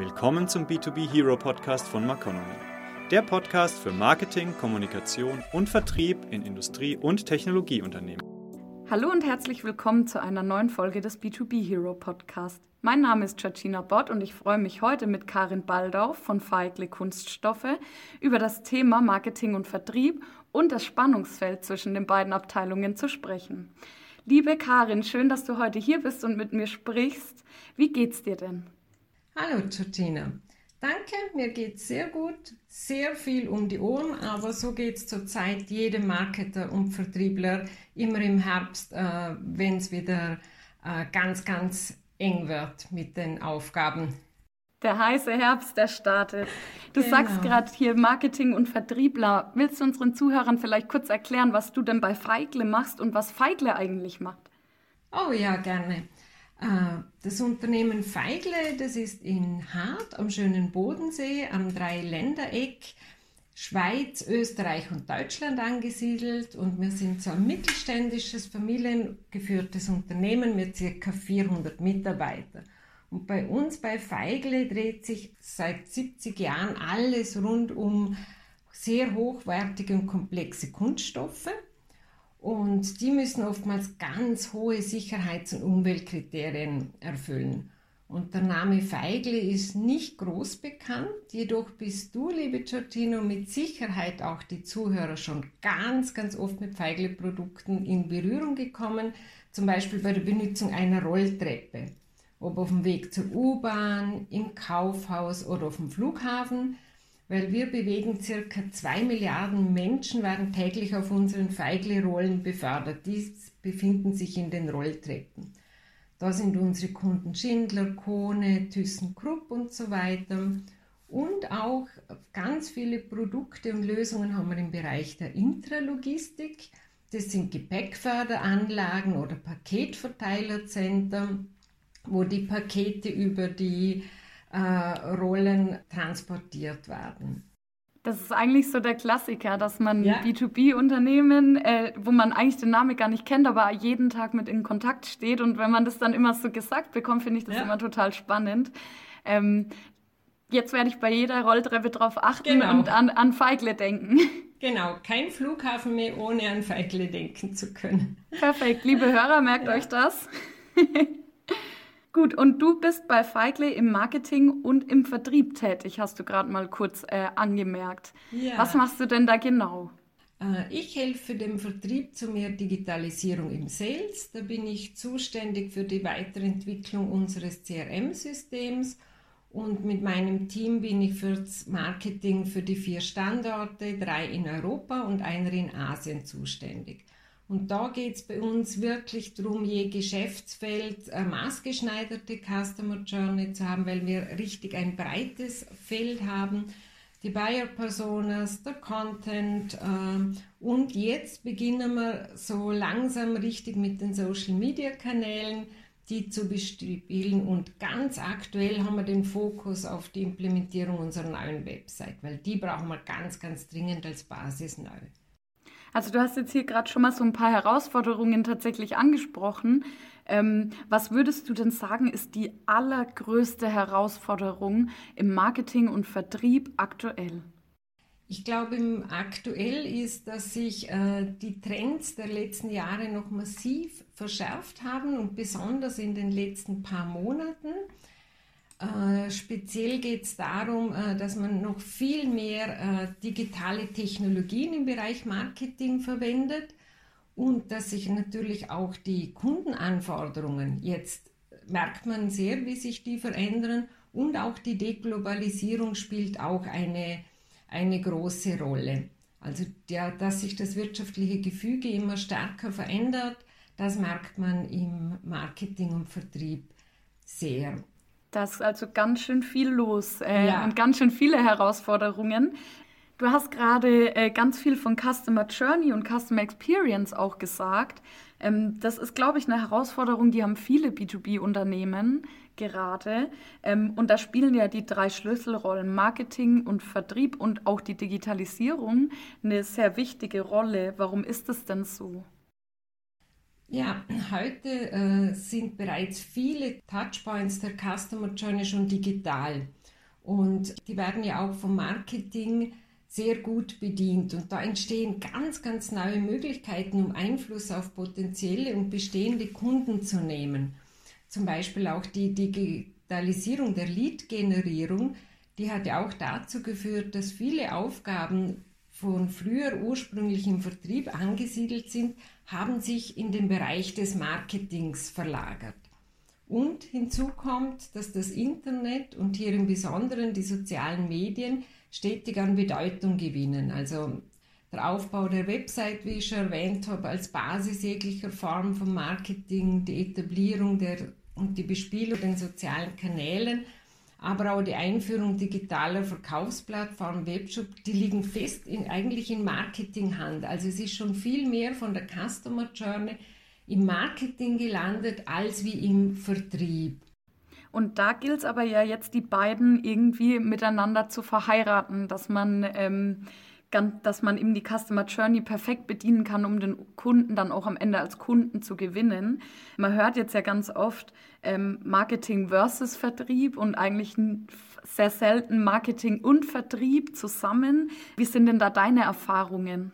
Willkommen zum B2B Hero Podcast von Maconomy. Der Podcast für Marketing, Kommunikation und Vertrieb in Industrie- und Technologieunternehmen. Hallo und herzlich willkommen zu einer neuen Folge des B2B Hero Podcast. Mein Name ist Georgina Bott und ich freue mich heute mit Karin Baldauf von Feigle Kunststoffe über das Thema Marketing und Vertrieb und das Spannungsfeld zwischen den beiden Abteilungen zu sprechen. Liebe Karin, schön, dass du heute hier bist und mit mir sprichst. Wie geht's dir denn? Hallo Georgina. Danke, mir geht's sehr gut, sehr viel um die Ohren, aber so geht's zurzeit jedem Marketer und Vertriebler immer im Herbst, äh, wenn es wieder äh, ganz, ganz eng wird mit den Aufgaben. Der heiße Herbst, der startet. Du genau. sagst gerade hier Marketing und Vertriebler. Willst du unseren Zuhörern vielleicht kurz erklären, was du denn bei Feigle machst und was Feigle eigentlich macht? Oh ja, gerne. Äh, das Unternehmen Feigle, das ist in Hart am schönen Bodensee am Dreiländereck, Schweiz, Österreich und Deutschland angesiedelt und wir sind so ein mittelständisches, familiengeführtes Unternehmen mit ca. 400 Mitarbeitern. Und bei uns bei Feigle dreht sich seit 70 Jahren alles rund um sehr hochwertige und komplexe Kunststoffe. Und die müssen oftmals ganz hohe Sicherheits- und Umweltkriterien erfüllen. Und der Name Feigle ist nicht groß bekannt, jedoch bist du, liebe Giorgino, mit Sicherheit auch die Zuhörer schon ganz, ganz oft mit Feigle-Produkten in Berührung gekommen, zum Beispiel bei der Benutzung einer Rolltreppe. Ob auf dem Weg zur U-Bahn, im Kaufhaus oder auf dem Flughafen weil wir bewegen circa zwei Milliarden Menschen werden täglich auf unseren Feigle-Rollen befördert. Die befinden sich in den Rolltreppen. Da sind unsere Kunden Schindler, Kone, ThyssenKrupp und so weiter. Und auch ganz viele Produkte und Lösungen haben wir im Bereich der Intralogistik. Das sind Gepäckförderanlagen oder Paketverteilerzentren, wo die Pakete über die Rollen transportiert werden. Das ist eigentlich so der Klassiker, dass man ja. B2B-Unternehmen, äh, wo man eigentlich den Namen gar nicht kennt, aber jeden Tag mit in Kontakt steht. Und wenn man das dann immer so gesagt bekommt, finde ich das ja. immer total spannend. Ähm, jetzt werde ich bei jeder Rolltreppe darauf achten genau. und an, an Feigle denken. Genau, kein Flughafen mehr, ohne an Feigle denken zu können. Perfekt, liebe Hörer, merkt ja. euch das. Gut, und du bist bei Feigle im Marketing und im Vertrieb tätig, hast du gerade mal kurz äh, angemerkt. Ja. Was machst du denn da genau? Äh, ich helfe dem Vertrieb zu mehr Digitalisierung im Sales. Da bin ich zuständig für die Weiterentwicklung unseres CRM-Systems und mit meinem Team bin ich für das Marketing für die vier Standorte, drei in Europa und einer in Asien zuständig. Und da geht es bei uns wirklich darum, je Geschäftsfeld eine maßgeschneiderte Customer Journey zu haben, weil wir richtig ein breites Feld haben. Die Buyer Personas, der Content äh, und jetzt beginnen wir so langsam richtig mit den Social Media Kanälen, die zu bespielen und ganz aktuell haben wir den Fokus auf die Implementierung unserer neuen Website, weil die brauchen wir ganz, ganz dringend als Basis neu. Also du hast jetzt hier gerade schon mal so ein paar Herausforderungen tatsächlich angesprochen. Ähm, was würdest du denn sagen, ist die allergrößte Herausforderung im Marketing und Vertrieb aktuell? Ich glaube, aktuell ist, dass sich äh, die Trends der letzten Jahre noch massiv verschärft haben und besonders in den letzten paar Monaten. Äh, speziell geht es darum, äh, dass man noch viel mehr äh, digitale Technologien im Bereich Marketing verwendet und dass sich natürlich auch die Kundenanforderungen jetzt merkt man sehr, wie sich die verändern und auch die Deglobalisierung spielt auch eine, eine große Rolle. Also der, dass sich das wirtschaftliche Gefüge immer stärker verändert, das merkt man im Marketing und Vertrieb sehr. Da ist also ganz schön viel los äh, ja. und ganz schön viele Herausforderungen. Du hast gerade äh, ganz viel von Customer Journey und Customer Experience auch gesagt. Ähm, das ist, glaube ich, eine Herausforderung, die haben viele B2B-Unternehmen gerade. Ähm, und da spielen ja die drei Schlüsselrollen Marketing und Vertrieb und auch die Digitalisierung eine sehr wichtige Rolle. Warum ist das denn so? Ja, heute äh, sind bereits viele Touchpoints der Customer Journey schon digital. Und die werden ja auch vom Marketing sehr gut bedient. Und da entstehen ganz, ganz neue Möglichkeiten, um Einfluss auf potenzielle und bestehende Kunden zu nehmen. Zum Beispiel auch die Digitalisierung der Lead-Generierung, die hat ja auch dazu geführt, dass viele Aufgaben von früher ursprünglich im Vertrieb angesiedelt sind, haben sich in den Bereich des Marketings verlagert. Und hinzu kommt, dass das Internet und hier im Besonderen die sozialen Medien stetig an Bedeutung gewinnen. Also der Aufbau der Website, wie ich schon erwähnt habe, als Basis jeglicher Form von Marketing, die Etablierung der, und die Bespielung den sozialen Kanälen, aber auch die Einführung digitaler Verkaufsplattformen, Webshop, die liegen fest in, eigentlich in Marketinghand. Also es ist schon viel mehr von der Customer Journey im Marketing gelandet als wie im Vertrieb. Und da gilt es aber ja jetzt, die beiden irgendwie miteinander zu verheiraten, dass man, ähm, dass man eben die Customer Journey perfekt bedienen kann, um den Kunden dann auch am Ende als Kunden zu gewinnen. Man hört jetzt ja ganz oft ähm, Marketing versus Vertrieb und eigentlich sehr selten Marketing und Vertrieb zusammen. Wie sind denn da deine Erfahrungen?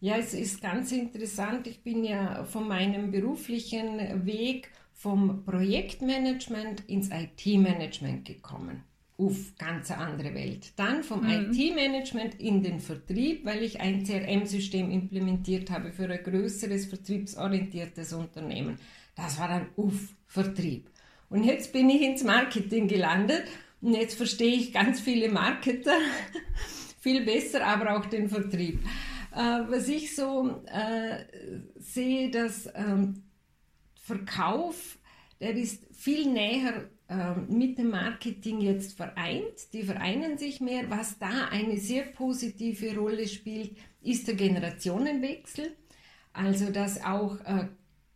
Ja, es ist ganz interessant. Ich bin ja von meinem beruflichen Weg vom Projektmanagement ins IT-Management gekommen. Uff, ganz andere Welt. Dann vom mhm. IT-Management in den Vertrieb, weil ich ein CRM-System implementiert habe für ein größeres vertriebsorientiertes Unternehmen. Das war dann Uff, Vertrieb. Und jetzt bin ich ins Marketing gelandet und jetzt verstehe ich ganz viele Marketer viel besser, aber auch den Vertrieb. Äh, was ich so äh, sehe, dass ähm, Verkauf, der ist viel näher äh, mit dem Marketing jetzt vereint. Die vereinen sich mehr. Was da eine sehr positive Rolle spielt, ist der Generationenwechsel. Also dass auch äh,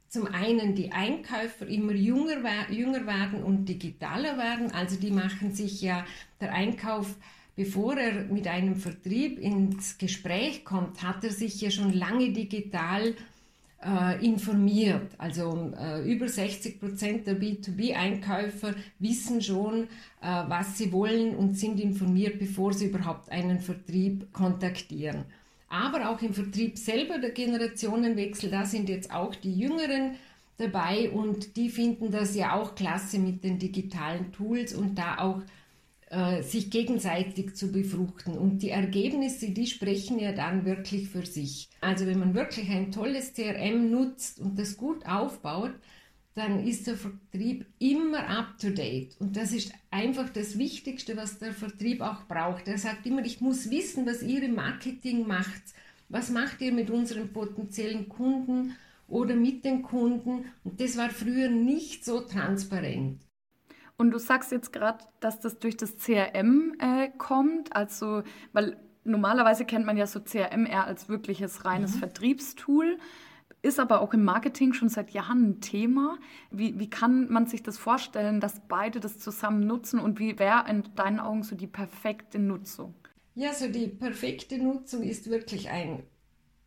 zum einen die Einkäufer immer jünger, jünger werden und digitaler werden. Also die machen sich ja der Einkauf bevor er mit einem Vertrieb ins Gespräch kommt, hat er sich ja schon lange digital äh, informiert. Also äh, über 60 Prozent der B2B-Einkäufer wissen schon, äh, was sie wollen und sind informiert, bevor sie überhaupt einen Vertrieb kontaktieren. Aber auch im Vertrieb selber der Generationenwechsel, da sind jetzt auch die Jüngeren dabei und die finden das ja auch klasse mit den digitalen Tools und da auch äh, sich gegenseitig zu befruchten. Und die Ergebnisse, die sprechen ja dann wirklich für sich. Also wenn man wirklich ein tolles CRM nutzt und das gut aufbaut, dann ist der Vertrieb immer up-to-date. Und das ist einfach das Wichtigste, was der Vertrieb auch braucht. Er sagt immer, ich muss wissen, was ihr im Marketing macht. Was macht ihr mit unseren potenziellen Kunden oder mit den Kunden? Und das war früher nicht so transparent. Und du sagst jetzt gerade, dass das durch das CRM äh, kommt, also, weil normalerweise kennt man ja so CRM eher als wirkliches reines mhm. Vertriebstool, ist aber auch im Marketing schon seit Jahren ein Thema. Wie, wie kann man sich das vorstellen, dass beide das zusammen nutzen und wie wäre in deinen Augen so die perfekte Nutzung? Ja, so die perfekte Nutzung ist wirklich ein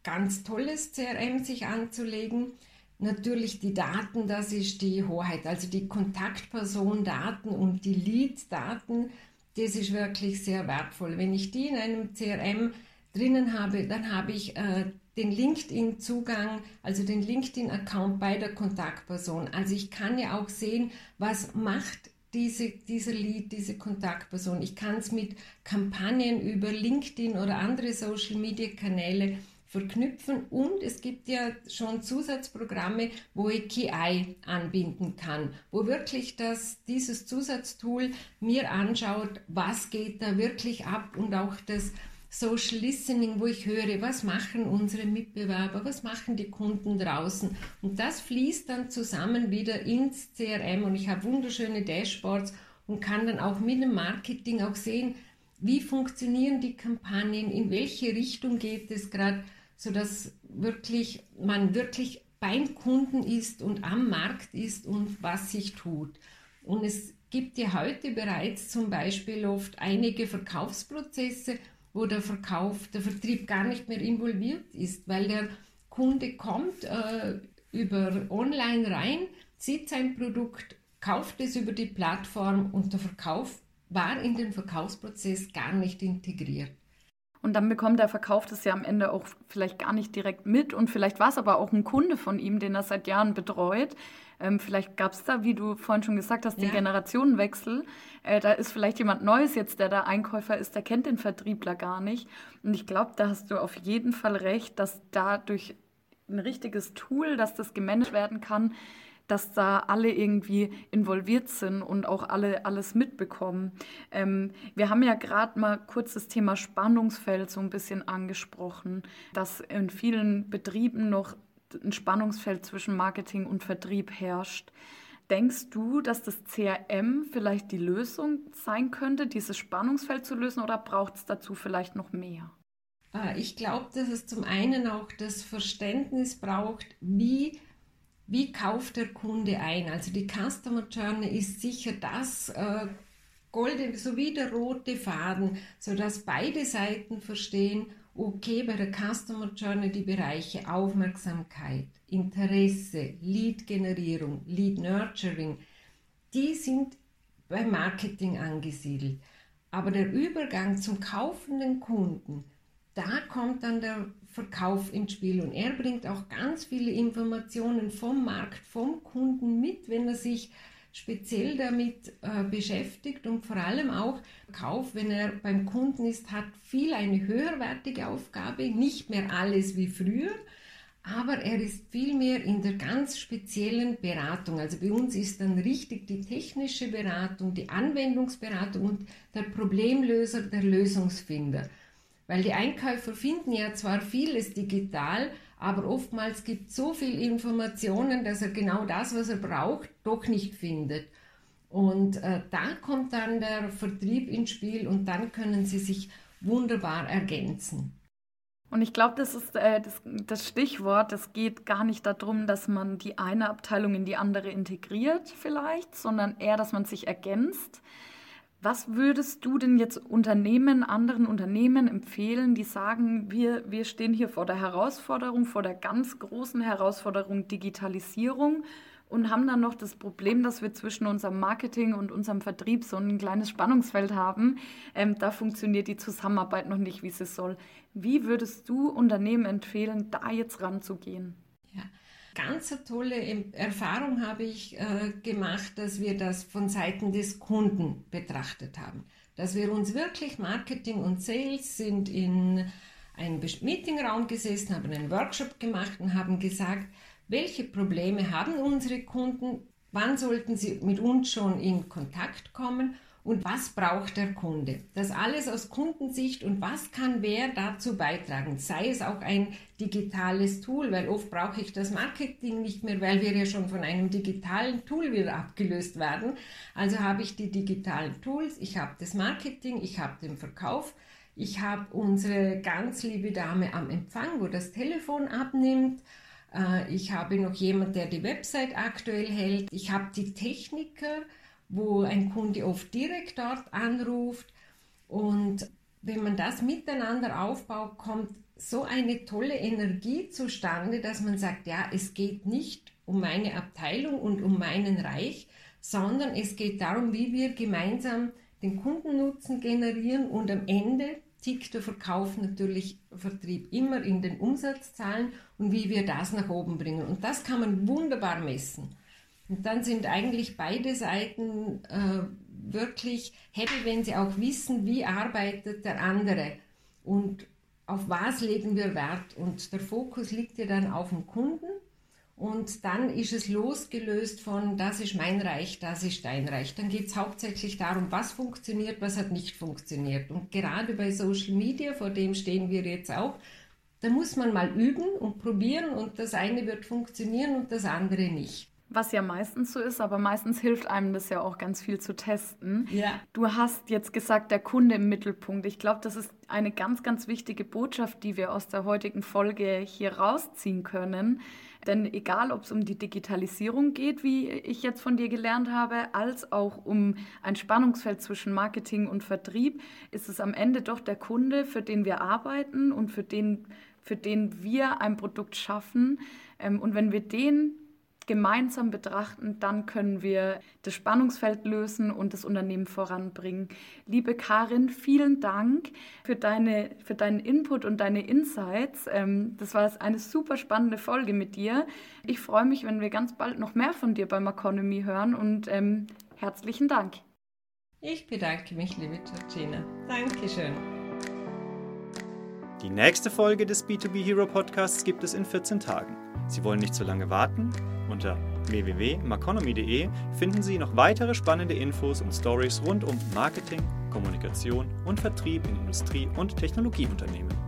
ganz tolles CRM sich anzulegen Natürlich die Daten, das ist die Hoheit, also die Kontaktpersondaten und die Lead-Daten, das ist wirklich sehr wertvoll. Wenn ich die in einem CRM drinnen habe, dann habe ich äh, den LinkedIn-Zugang, also den LinkedIn-Account bei der Kontaktperson. Also ich kann ja auch sehen, was macht diese, dieser Lead, diese Kontaktperson. Ich kann es mit Kampagnen über LinkedIn oder andere Social-Media-Kanäle verknüpfen und es gibt ja schon Zusatzprogramme, wo ich KI anbinden kann, wo wirklich das, dieses Zusatztool mir anschaut, was geht da wirklich ab und auch das Social Listening, wo ich höre, was machen unsere Mitbewerber, was machen die Kunden draußen. Und das fließt dann zusammen wieder ins CRM und ich habe wunderschöne Dashboards und kann dann auch mit dem Marketing auch sehen, wie funktionieren die Kampagnen, in welche Richtung geht es gerade sodass wirklich, man wirklich beim Kunden ist und am Markt ist und was sich tut. Und es gibt ja heute bereits zum Beispiel oft einige Verkaufsprozesse, wo der Verkauf, der Vertrieb gar nicht mehr involviert ist, weil der Kunde kommt äh, über online rein, sieht sein Produkt, kauft es über die Plattform und der Verkauf war in den Verkaufsprozess gar nicht integriert. Und dann bekommt der Verkauf das ja am Ende auch vielleicht gar nicht direkt mit. Und vielleicht war es aber auch ein Kunde von ihm, den er seit Jahren betreut. Ähm, vielleicht gab es da, wie du vorhin schon gesagt hast, den ja. Generationenwechsel. Äh, da ist vielleicht jemand Neues jetzt, der da Einkäufer ist, der kennt den Vertriebler gar nicht. Und ich glaube, da hast du auf jeden Fall recht, dass dadurch ein richtiges Tool, dass das gemanagt werden kann, dass da alle irgendwie involviert sind und auch alle alles mitbekommen. Ähm, wir haben ja gerade mal kurz das Thema Spannungsfeld so ein bisschen angesprochen, dass in vielen Betrieben noch ein Spannungsfeld zwischen Marketing und Vertrieb herrscht. Denkst du, dass das CRM vielleicht die Lösung sein könnte, dieses Spannungsfeld zu lösen, oder braucht es dazu vielleicht noch mehr? Ah, ich glaube, dass es zum einen auch das Verständnis braucht, wie wie kauft der Kunde ein? Also die Customer Journey ist sicher das äh, goldene sowie der rote Faden, sodass beide Seiten verstehen, okay, bei der Customer Journey die Bereiche Aufmerksamkeit, Interesse, Lead-Generierung, Lead-Nurturing, die sind beim Marketing angesiedelt. Aber der Übergang zum kaufenden Kunden, da kommt dann der Verkauf ins Spiel und er bringt auch ganz viele Informationen vom Markt, vom Kunden mit, wenn er sich speziell damit äh, beschäftigt und vor allem auch Kauf, wenn er beim Kunden ist, hat viel eine höherwertige Aufgabe, nicht mehr alles wie früher, aber er ist viel mehr in der ganz speziellen Beratung. Also bei uns ist dann richtig die technische Beratung, die Anwendungsberatung und der Problemlöser, der Lösungsfinder. Weil die Einkäufer finden ja zwar vieles digital, aber oftmals gibt es so viel Informationen, dass er genau das, was er braucht, doch nicht findet. Und äh, da kommt dann der Vertrieb ins Spiel und dann können sie sich wunderbar ergänzen. Und ich glaube, das ist äh, das, das, Stichwort. Es geht gar nicht darum, dass man die eine Abteilung in die andere integriert vielleicht, sondern eher, dass man sich ergänzt. Was würdest du denn jetzt Unternehmen, anderen Unternehmen empfehlen, die sagen, wir, wir stehen hier vor der Herausforderung, vor der ganz großen Herausforderung Digitalisierung und haben dann noch das Problem, dass wir zwischen unserem Marketing und unserem Vertrieb so ein kleines Spannungsfeld haben. Ähm, da funktioniert die Zusammenarbeit noch nicht, wie sie soll. Wie würdest du Unternehmen empfehlen, da jetzt ranzugehen? Ja ganz eine tolle Erfahrung habe ich äh, gemacht, dass wir das von Seiten des Kunden betrachtet haben. Dass wir uns wirklich Marketing und Sales sind in einem Meetingraum gesessen, haben einen Workshop gemacht und haben gesagt, welche Probleme haben unsere Kunden, wann sollten sie mit uns schon in Kontakt kommen und was braucht der Kunde. Das alles aus Kundensicht und was kann wer dazu beitragen. Sei es auch ein digitales Tool, weil oft brauche ich das Marketing nicht mehr, weil wir ja schon von einem digitalen Tool wieder abgelöst werden. Also habe ich die digitalen Tools, ich habe das Marketing, ich habe den Verkauf. Ich habe unsere ganz liebe Dame am Empfang, wo das Telefon abnimmt. Äh, ich habe noch jemand, der die Website aktuell hält. Ich habe die Techniker, wo ein Kunde oft direkt dort anruft. Und wenn man das miteinander aufbaut, kommt so eine tolle Energie zustande, dass man sagt, ja, es geht nicht um meine Abteilung und um meinen Reich, sondern es geht darum, wie wir gemeinsam den Kundennutzen generieren und am Ende tickt der Verkauf natürlich Vertrieb immer in den Umsatzzahlen und wie wir das nach oben bringen. Und das kann man wunderbar messen. Und dann sind eigentlich beide Seiten äh, wirklich happy, wenn sie auch wissen, wie arbeitet der andere und auf was legen wir Wert. Und der Fokus liegt ja dann auf dem Kunden. Und dann ist es losgelöst von, das ist mein Reich, das ist dein Reich. Dann geht es hauptsächlich darum, was funktioniert, was hat nicht funktioniert. Und gerade bei Social Media, vor dem stehen wir jetzt auch, da muss man mal üben und probieren und das eine wird funktionieren und das andere nicht. Was ja meistens so ist, aber meistens hilft einem das ja auch ganz viel zu testen. Ja. Du hast jetzt gesagt, der Kunde im Mittelpunkt. Ich glaube, das ist eine ganz, ganz wichtige Botschaft, die wir aus der heutigen Folge hier rausziehen können. Denn egal, ob es um die Digitalisierung geht, wie ich jetzt von dir gelernt habe, als auch um ein Spannungsfeld zwischen Marketing und Vertrieb, ist es am Ende doch der Kunde, für den wir arbeiten und für den, für den wir ein Produkt schaffen. Ähm, und wenn wir den gemeinsam betrachten, dann können wir das Spannungsfeld lösen und das Unternehmen voranbringen. Liebe Karin, vielen Dank für, deine, für deinen Input und deine Insights. Ähm, das war eine super spannende Folge mit dir. Ich freue mich, wenn wir ganz bald noch mehr von dir beim Economy hören und ähm, herzlichen Dank. Ich bedanke mich, liebe Georgina. Dankeschön. Die nächste Folge des B2B Hero Podcasts gibt es in 14 Tagen. Sie wollen nicht zu lange warten? Unter www.maconomy.de finden Sie noch weitere spannende Infos und Stories rund um Marketing, Kommunikation und Vertrieb in Industrie- und Technologieunternehmen.